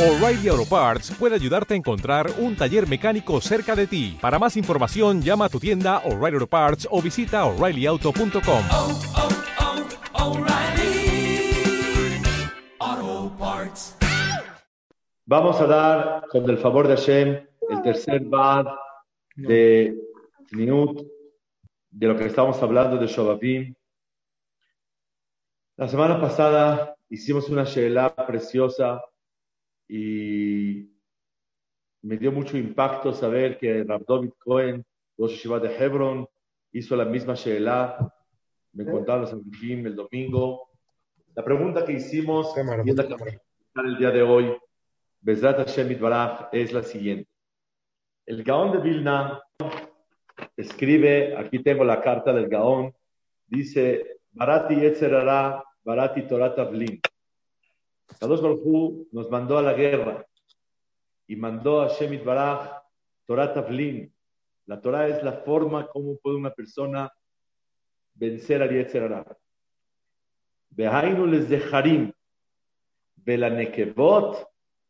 O'Reilly Auto Parts puede ayudarte a encontrar un taller mecánico cerca de ti. Para más información, llama a tu tienda O'Reilly Auto Parts o visita oreillyauto.com. oh, oh, Parts. Vamos a dar, con el favor de Hashem, el tercer bad de Minut, de lo que estamos hablando de Shababim. La semana pasada hicimos una Shelah preciosa y me dio mucho impacto saber que David Cohen, Rosh Yeshiva de Hebron, hizo la misma Shelah. Me contaron los Abraham el domingo. La pregunta que hicimos y es la que vamos a el día de hoy, Bezrat Hashem Itbaraj, es la siguiente. El Gaón de Vilna escribe, aquí tengo la carta del Gaón, dice, Barati Yetzerara, Barati Torah Tavlin. Kadosh Baruj nos mandó a la guerra y mandó a Shemit Baraj Torah Tavlin. La Torah es la forma como puede una persona vencer al Yetzerara. Behainu les dejarim, Belanekevot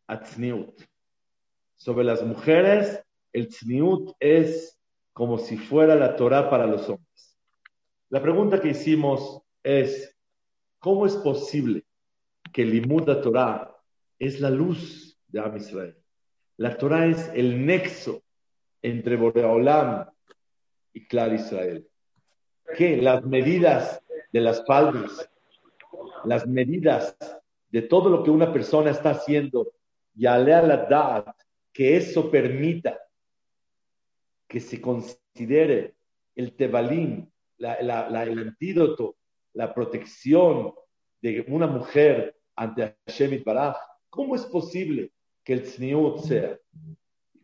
Atzniut. Sobre las mujeres, el Tzniut es como si fuera la Torah para los hombres. La pregunta que hicimos es, ¿cómo es posible que el Limud de Torah es la luz de Am Israel? La Torah es el nexo entre Boreolam y Clar Israel. ¿Qué? Las medidas de las faldas, las medidas de todo lo que una persona está haciendo, y a la dad, que eso permita que se considere el tebalín, la, la, la, el antídoto, la protección de una mujer ante Hashem Baraj, ¿cómo es posible que el tzniut sea?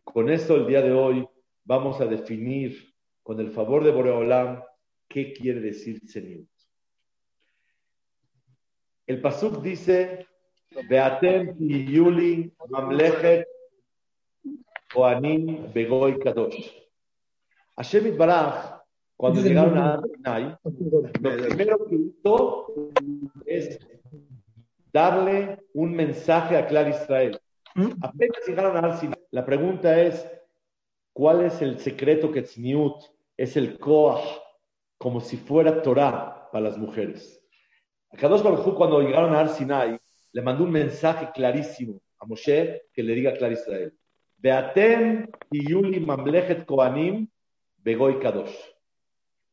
Con esto el día de hoy vamos a definir, con el favor de Boreolam, qué quiere decir tzniut. El pasuk dice, Beatem Yuli Mamlechet Koanim Begoy Kadosh. Hashem Baraj, cuando llegaron a Sinai, lo primero que hizo es darle un mensaje a Clar Israel. Apenas llegaron a Sinai. La pregunta es, ¿cuál es el secreto que Tzniut es el Koach, como si fuera Torah para las mujeres? A Kadosh Baruj cuando llegaron a Sinai, le mandó un mensaje clarísimo a Moshe que le diga a Clar Israel. Beatem y Yuli Mamlechet Koanim Begoy Kadosh.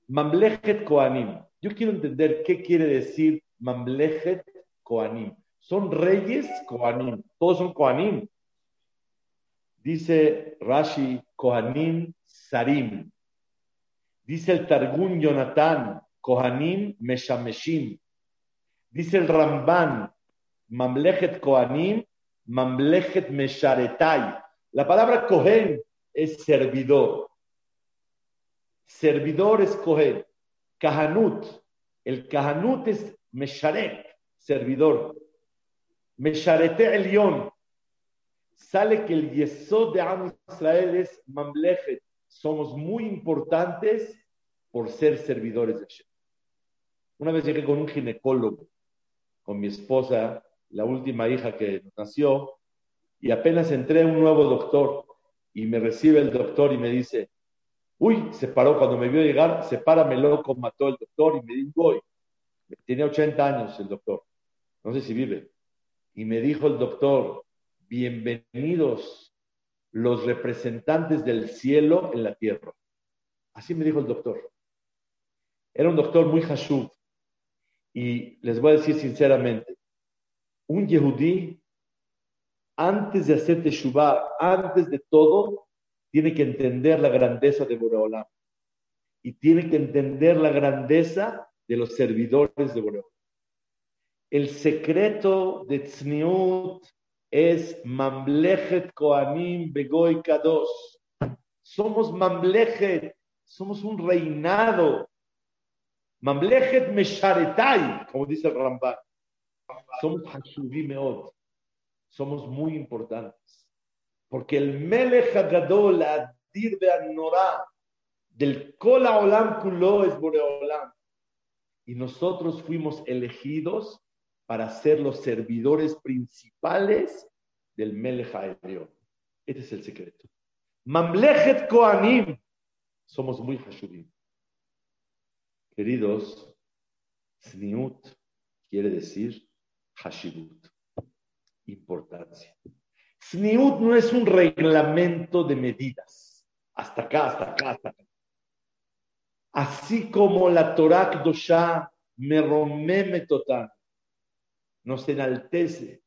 Mamlechet Koanim. Yo quiero entender qué quiere decir Mamlechet Koanim. Son reyes Koanim. Todos son Koanim. Dice Rashi Kohanim Sarim. Dice el Targum Jonathan Kohanim Meshameshim. Dice el Ramban Mamlechet Koanim Mamlechet Mesharetai. La palabra Kohen es servidor. Servidor es Kohen. Kahanut. El Kahanut es Mesharet, servidor. Mesharete Elión. Sale que el Yesod de Am Israel es Mamlechet. Somos muy importantes por ser servidores de Hashem. Una vez llegué con un ginecólogo, con mi esposa, la última hija que nació, y apenas entré un nuevo doctor y me recibe el doctor y me dice, uy, se paró cuando me vio llegar, se para, me loco, mató el doctor y me dijo, voy. Tiene 80 años el doctor, no sé si vive. Y me dijo el doctor, bienvenidos los representantes del cielo en la tierra. Así me dijo el doctor. Era un doctor muy hashub. Y les voy a decir sinceramente, un yehudí antes de hacer teshuvah, antes de todo, tiene que entender la grandeza de Boreolam. Y tiene que entender la grandeza de los servidores de Boreolam. El secreto de Tzniut es Mamlechet Koanim Begoy Kadosh. Somos Mamlechet, somos un reinado. Mamlechet Mesharetai, como dice el Ramban. Somos somos muy importantes. Porque el Melech Hagadol, Adir Be'anorá, del Kola Olam Kulo es Boreolam. Y nosotros fuimos elegidos para ser los servidores principales del Melech Aelion. Este es el secreto. Mamlechet Koanim. Somos muy hashubim. Queridos, Sniut quiere decir Hashibut. Importancia. Sniut no es un reglamento de medidas. Hasta acá, hasta acá, hasta acá. Así como la Torah Kdoshá me romeme nos enaltece.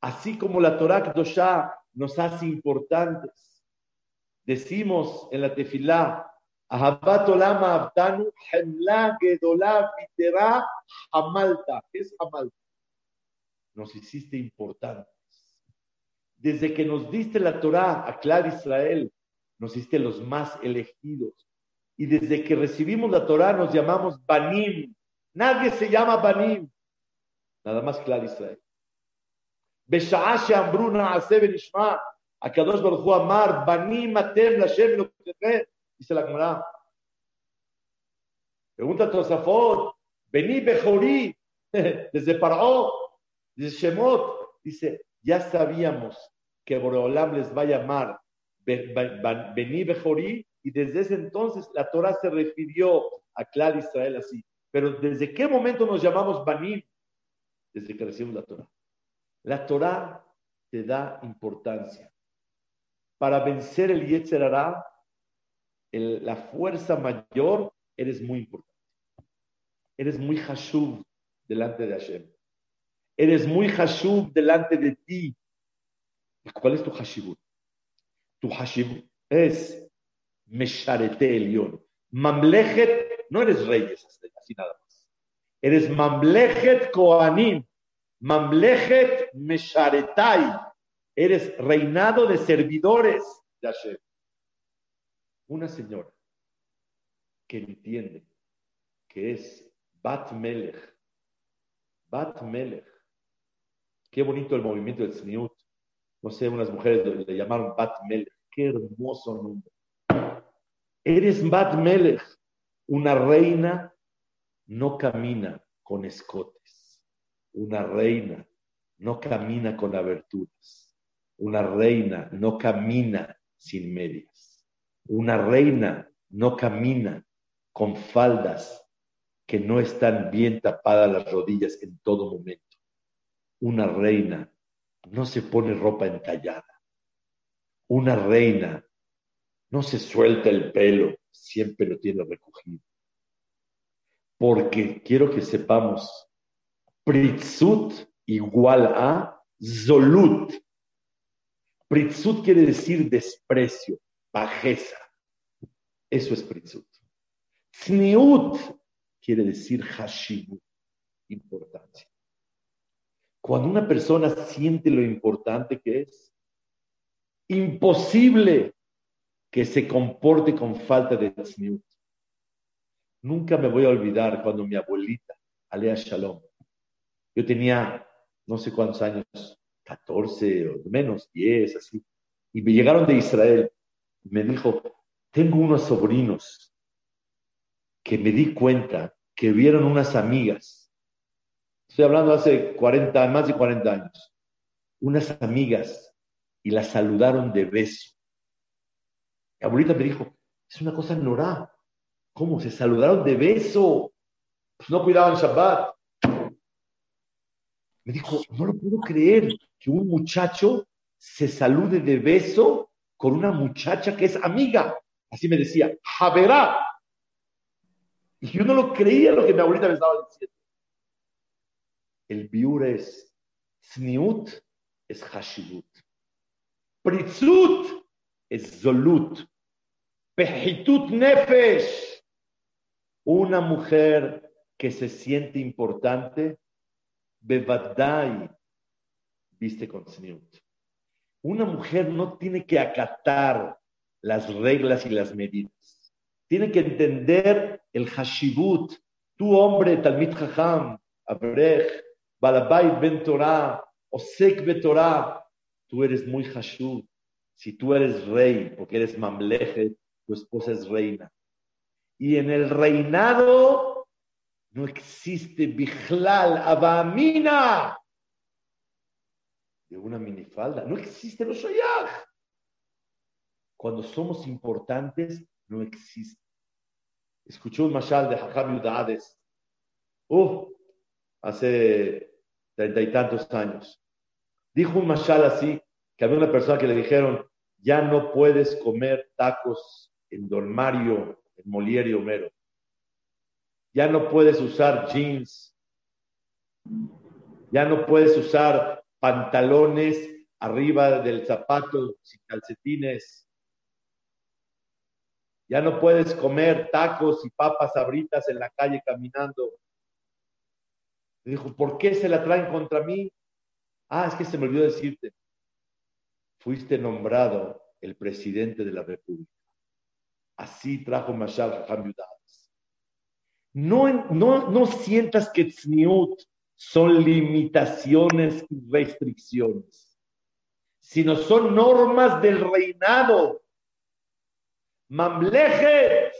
Así como la Torah Kdoshá nos hace importantes. Decimos en la tefilá, Ahabat olama abdanu hemla gedolá vitera hamalta. ¿Qué es hamalta? Nos hiciste importantes. Desde que nos diste la Torah a Clar Israel, nos hiciste los más elegidos. Y desde que recibimos la Torah nos llamamos Banim. Nadie se llama Banim Nada más Clar Israel. בשעה שאמרו נעשה ונשמע, הקדוש ברוך הוא אמר, בנים אתם לשם אלוקיכם, dice la Gemara. Pregunta Tosafot, vení Bejorí, desde Paró, desde Shemot, dice, ya sabíamos que Boreolam les va a llamar Vení Bejorí, y desde ese entonces la Torah se refirió a Clar Israel así. Pero ¿desde qué momento nos llamamos Banim? Desde que recibimos la Torah. La Torah te da importancia. Para vencer el Yetzer Hará, el- la fuerza mayor, eres muy importante. Eres muy Hashub delante de Hashem. Eres muy Hashub delante de ti. ¿Y ¿Cuál es tu Hashibut? Tu Hashibut es Mesharete Elión. Mamlechet, no eres reyes, así nada más. Eres Mamlechet Koanim. Mamlechet Mesharetai. Eres reinado de servidores de Hashem. Una señora que entiende que es Bat Melech. Bat Melech. Qué bonito el movimiento del Tzniut. No sé, unas mujeres le llamaron Bat Melech. Qué hermoso nombre. Eres Bat Melech. Una reina no camina con escotes. Una reina no camina con aberturas. Una reina no camina sin medias. Una reina no camina con faldas que no están bien tapadas las rodillas en todo momento. Una reina no se pone ropa entallada. Una reina no se suelta el pelo, siempre lo tiene recogido. Porque quiero que sepamos, Pritzut igual a Zolut. Pritzut quiere decir desprecio, bajeza. Eso es Pritzut. Tzniut quiere decir Hashibut, importancia. Cuando una persona siente lo importante que es, imposible que se comporte con falta de tzniut. Nunca me voy a olvidar cuando mi abuelita, Alea Shalom, yo tenía no sé cuántos años, 14 o menos, 10, así, y me llegaron de Israel me dijo, tengo unos sobrinos que me di cuenta que vieron unas amigas, estoy hablando hace 40, más de 40 años, unas amigas y las saludaron de beso. Mi abuelita me dijo, es una cosa norá. ¿Cómo? Se saludaron de beso. Pues no cuidaban Shabbat. Me dijo, no lo puedo creer que un muchacho se salude de beso con una muchacha que es amiga. Así me decía, Javerá. Y yo no lo creía lo que mi abuelita me estaba diciendo. El biur es Sniut, es Hashibut. Pritzut es Zolut. Pejitut Nefesh. Una mujer que se siente importante, Bevadai, viste con Sniut. Una mujer no tiene que acatar las reglas y las medidas. Tiene que entender el Hashibut. Tu hombre, Talmid Chacham, Abrech, Balabait Ben Torah, Osek Ben Torah, tú eres muy Hashub. Si tú eres rey, porque eres Mamleje, tu esposa es reina. Y en el reinado no existe Bichlal, Abamina. de una minifalda. No existe, no soy Cuando somos importantes, no existe. Escuché un mashal de Jajam Yudades. Uh, hace treinta y tantos años. Dijo un mashal así, que había una persona que le dijeron, ya no puedes comer tacos en Don Mario, en Molière y Homero. Ya no puedes usar jeans. Ya no puedes usar pantalones arriba del zapato sin calcetines. Ya no puedes comer tacos y papas abritas en la calle caminando. dijo, ¿por qué se la traen contra mí? Ah, es que se me olvidó decirte. Fuiste nombrado el presidente de la República. Así trajo Mashal Jajam no, no, no sientas que tzniut son limitaciones y restricciones, sino son normas del reinado. Mamlechet,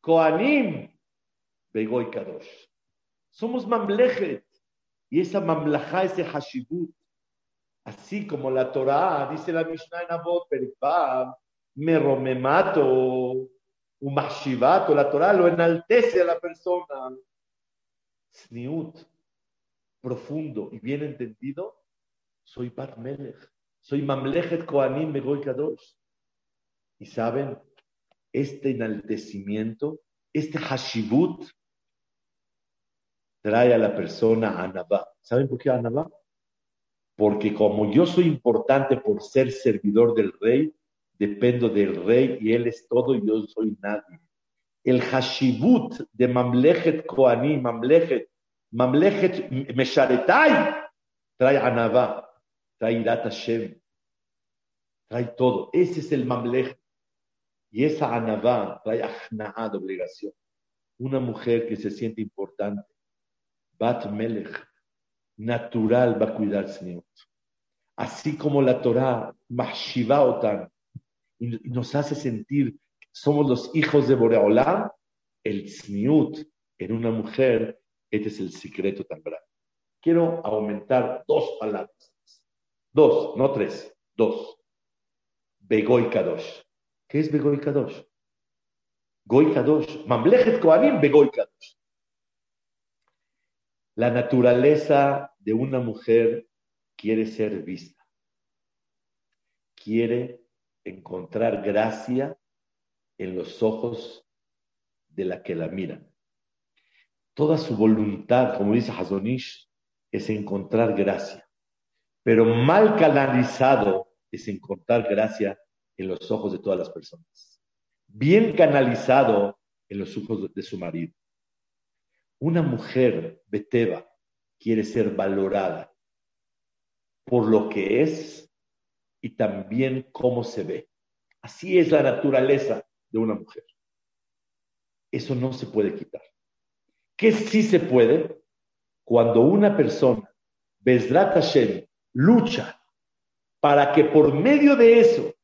Koanim, Begoy Kadosh. Somos Mamlechet. Y esa Mamlajá, ese Hashibut, así como la Torah, dice la Mishnah en Abot, me romemato, un mashivato, la Torah lo enaltece a la persona. Sniut, profundo y bien entendido, soy Bat Melech, soy Mamlechet Koanim Megoy Kadosh. Y saben, este enaltecimiento, este hashibut, trae a la persona a ¿Saben por qué Anabá? Porque como yo soy importante por ser servidor del rey, dependo del rey y él es todo y yo soy nadie. El hashibut de Mamlechet Koani, Mamlechet, Mamlechet Mesharetai, trae Anavá, trae Irat Hashem, trae todo. Ese es el Mamlechet. Y esa Anavá trae Ahna'a de obligación. Una mujer que se siente importante, Bat Melech, natural va a cuidar Señor. Así como la Torah, Mahshiva y nos hace sentir que somos los hijos de Boreolam, el tzniut en una mujer, este es el secreto tan grande. Quiero aumentar dos palabras. Dos, no tres, dos. Begoy Kadosh. ¿Qué es Begoy Kadosh? Goy Kadosh. Mamlechet Koanim Begoy Kadosh. La naturaleza de una mujer quiere ser vista. Quiere encontrar gracia en los ojos de la que la mira. Toda su voluntad, como dice Hazonish, es encontrar gracia. Pero mal canalizado es encontrar gracia en los ojos de todas las personas. Bien canalizado en los ojos de su marido. Una mujer beteva quiere ser valorada por lo que es y también cómo se ve. Así es la naturaleza de una mujer. Eso no se puede quitar. ¿Qué sí se puede? Cuando una persona, Besrat Hashem, lucha para que por medio de eso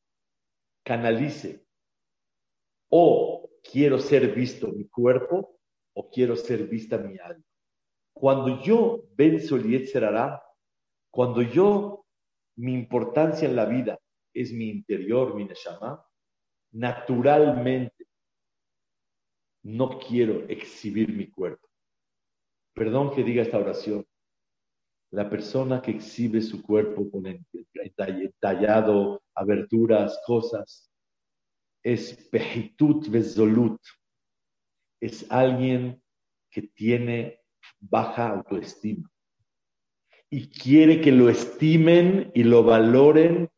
canalice o quiero ser visto mi cuerpo o quiero ser vista mi alma. Cuando yo venzo el será cuando yo mi importancia en la vida es mi interior, mi neshama, naturalmente no quiero exhibir mi cuerpo. Perdón que diga esta oración. La persona que exhibe su cuerpo con entallado, aberturas, cosas, es pejitut vezolut. Es alguien que tiene baja autoestima y quiere que lo estimen y lo valoren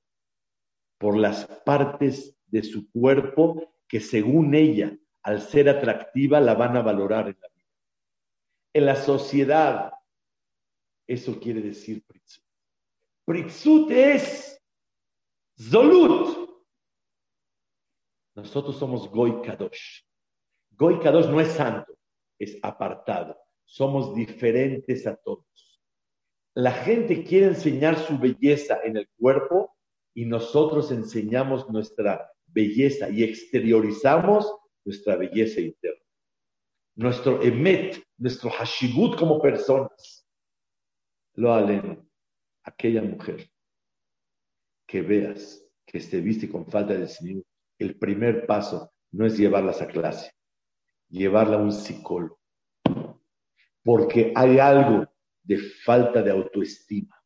por las partes de su cuerpo que según ella, al ser atractiva, la van a valorar en la vida. En la sociedad, eso quiere decir Pritzut. Pritzut es Zolut. Nosotros somos Goy Kadosh. Goy Kadosh no es santo, es apartado. Somos diferentes a todos la gente quiere enseñar su belleza en el cuerpo y nosotros enseñamos nuestra belleza y exteriorizamos nuestra belleza interna. Nuestro emet, nuestro hashibut como personas. Lo alen aquella mujer que veas que se viste con falta de Señor, el primer paso no es llevarlas a clase, llevarla a un psicólogo. Porque hay algo de falta de autoestima.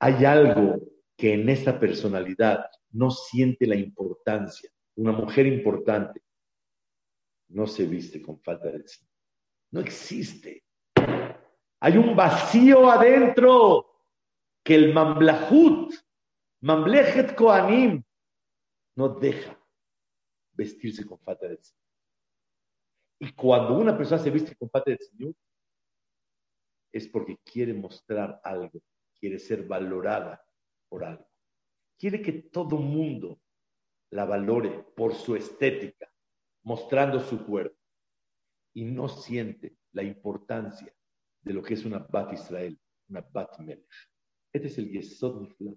Hay algo que en esta personalidad no siente la importancia. Una mujer importante no se viste con falta de Señor. No existe. Hay un vacío adentro que el mamblahut, mamlechet koanim, no deja vestirse con falta del Señor. Y cuando una persona se viste con falta del Señor, es porque quiere mostrar algo, quiere ser valorada por algo. Quiere que todo mundo la valore por su estética, mostrando su cuerpo. Y no siente la importancia de lo que es una Bat Israel, una Bat Melech. Este es el Yesod Nifla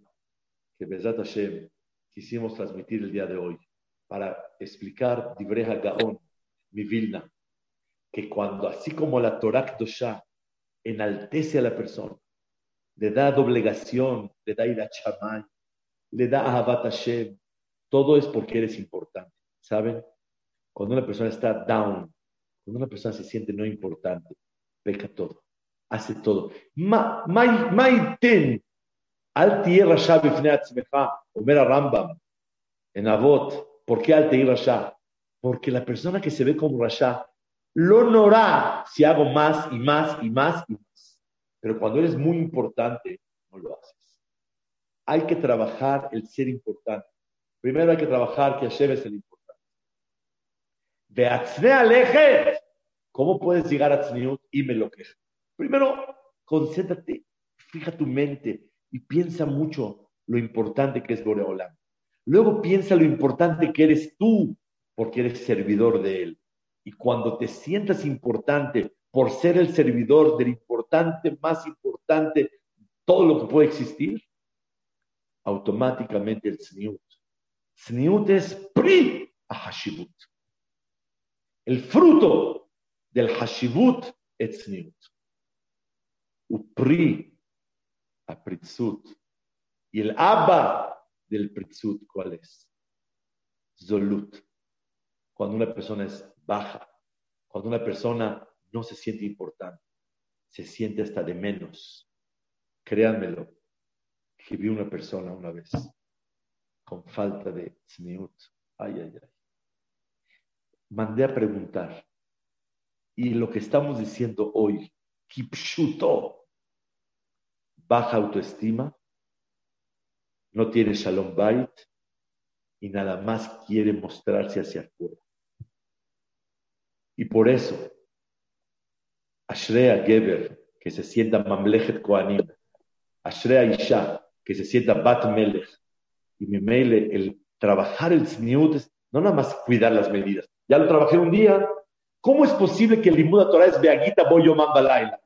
que Bezat Hashem quisimos transmitir el día de hoy para explicar Dibreja Gaon, mi Vilna, que cuando así como la Torah Kdosha enaltece a la persona, le da doblegación, le da ira chamay, le da ahabat Hashem, todo es porque eres importante. ¿Saben? Cuando una persona está down, cuando una persona se siente no importante, peca todo, hace todo. Maiten, al tierra Omer Rambam, en Avot, ¿por qué al Rasha? Porque la persona que se ve como Rasha, lo norá si hago más y más y más y más. Pero cuando eres muy importante, no lo haces. Hay que trabajar el ser importante. Primero hay que trabajar que Hashem el importante. ¿cómo puedes llegar a Tzniut y me lo quejo? Primero, concéntrate, fija tu mente y piensa mucho lo importante que es Boreolam. Luego piensa lo importante que eres tú, porque eres servidor de Él. Y cuando te sientas importante por ser el servidor del importante, más importante, todo lo que puede existir, automáticamente el Tzniut. Tzniut es pri a Hashibut. El fruto del Hashibut es Tzniut. Upri a Pritzut. Y el Abba del Pritzut, ¿cuál es? Zolut. Cuando una persona es baja, cuando una persona no se siente importante, se siente hasta de menos. Créanmelo, que vi una persona una vez con falta de tzniut. Ay, ay, ay. Mandé a preguntar. Y lo que estamos diciendo hoy, kipshuto, baja autoestima, no tiene shalom bait y nada más quiere mostrarse hacia afuera. Y por eso, Ashrea Geber, que se sienta Mamlechet Koanim, Ashrea Isha, que se sienta Bat Melech, y mail, el trabajar el tzniut es no nada más cuidar las medidas. Ya lo trabajé un día. ¿Cómo es posible que el Limuda Torah es Beagita Boyo Mambalaila?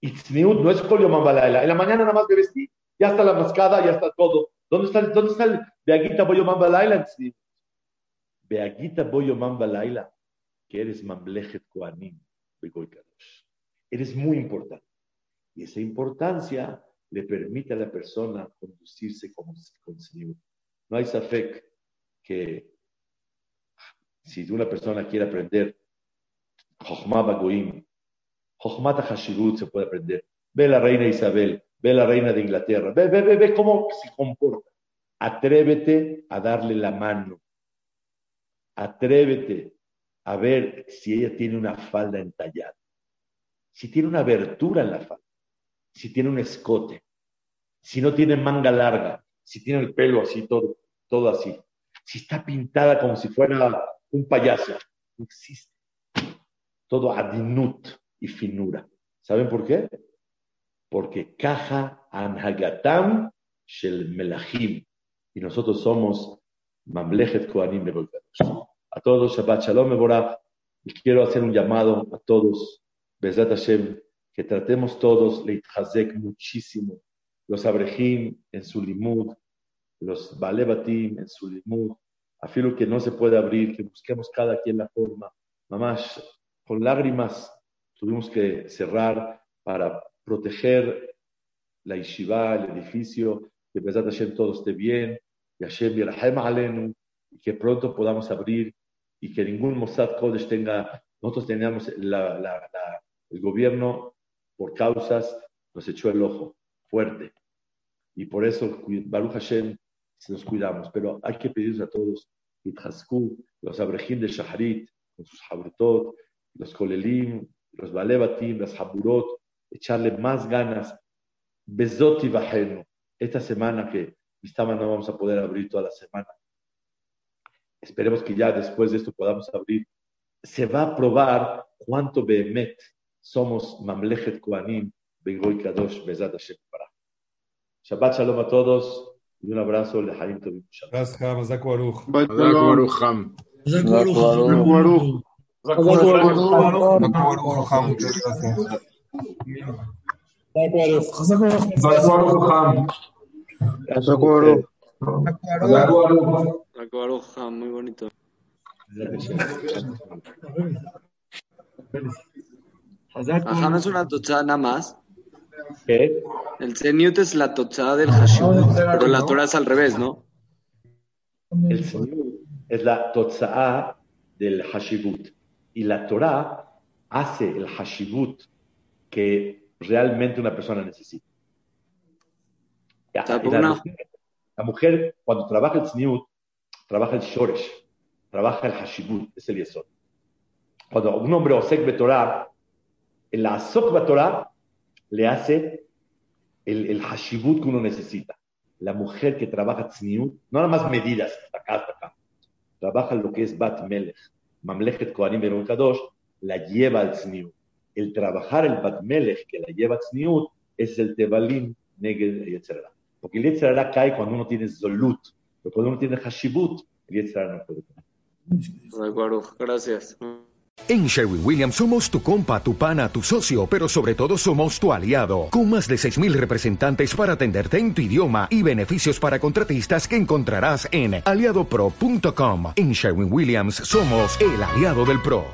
Y tzniut no es Boyo Mambalaila. En la mañana nada más me vestí ya está la mascada, ya está todo. ¿Dónde está, dónde está el Beaguita Boyo Mamba Laila? Beaguita que eres Mamlechet Koanim, Eres muy importante. Y esa importancia le permite a la persona conducirse como con Señor. No hay safek que si una persona quiere aprender Jochma Bagoim, Jochmata Hashirut se puede aprender. Ve la reina Isabel, ve la reina de Inglaterra, ve, ve, ve, ve cómo se comporta. Atrévete a darle la mano. Atrévete a ver si ella tiene una falda entallada, si tiene una abertura en la falda, si tiene un escote, si no tiene manga larga, si tiene el pelo así, todo, todo así, si está pintada como si fuera un payaso. No existe. Todo adinut y finura. ¿Saben por qué? porque caja anhagatam shel melachim. Y nosotros somos mamlechet koanim A todos, Shabbat Shalom Mevorah. Y quiero hacer un llamado a todos, Bezat Hashem, que tratemos todos Leithazek muchísimo. Los Abrejim en su limud, los Balebatim en su limud, afilo que no se puede abrir, que busquemos cada quien la forma. Mamás, con lágrimas tuvimos que cerrar para proteger la yeshiva, el edificio, que Besat Hashem todo esté bien, y Hashem Yerhem Alenu, y que pronto podamos abrir, y que ningún Mossad Kodesh tenga, nosotros teníamos la, la, la, el gobierno por causas, nos echó el ojo fuerte, y por eso Baruch Hashem nos cuidamos, pero hay que pedirles a todos, los abrejim de Shaharit, con sus habrutot, los kolelim, los balebatim, las haburot, echarle más ganas. Bezot y bajeno. Esta semana que estamos no vamos a poder abrir toda la semana. Esperemos que ya después de esto podamos abrir. Se va a probar cuánto behemet somos Mamlechet Koanim, Begoy Kadosh, Bezat Hashem para. Shabbat Shalom a todos y un abrazo de Haim Tovim. Gracias, Ham. Hazak Baruch. Hazak Baruch, Ham. Hazak Baruch. Hazak Baruch, Ham. Muchas gracias. Hazak Baruch. Ham. Hazak Baruch. Ham. Muy bonito. Ajá, no es una tochada nada más. ¿Qué? El Zeniut es la tochada del Hashim, pero la Torah es al revés, ¿no? El Señor es la totzaa del Hashibut. Y la Torah hace el Hashibut que realmente una persona necesita. Ya, la, mujer, cuando trabaja el Tzniut, trabaja el Shoresh, trabaja el Hashibut, es el Yesod. Cuando un hombre Osek Betorah, el Asok Betorah le hace el, el Hashibut que uno necesita. La mujer que trabaja Tzniut, no nada más medidas, acá, hasta acá, trabaja lo que es Bat Melech, Mamlechet Kohanim Beron Kadosh, la lleva al Tzniut. El trabajar el Bat Melech que la lleva a Tzniut es el Tebalim Neged Yetzerara. Porque el Yetzerara cae cuando uno tiene Zolut, pero cuando uno tiene Hashibut, el Yetzerara no puede caer. Gracias. En Sherwin Williams somos tu compa, tu pana, tu socio, pero sobre todo somos tu aliado, con más de 6.000 representantes para atenderte en tu idioma y beneficios para contratistas que encontrarás en aliadopro.com. En Sherwin Williams somos el aliado del PRO.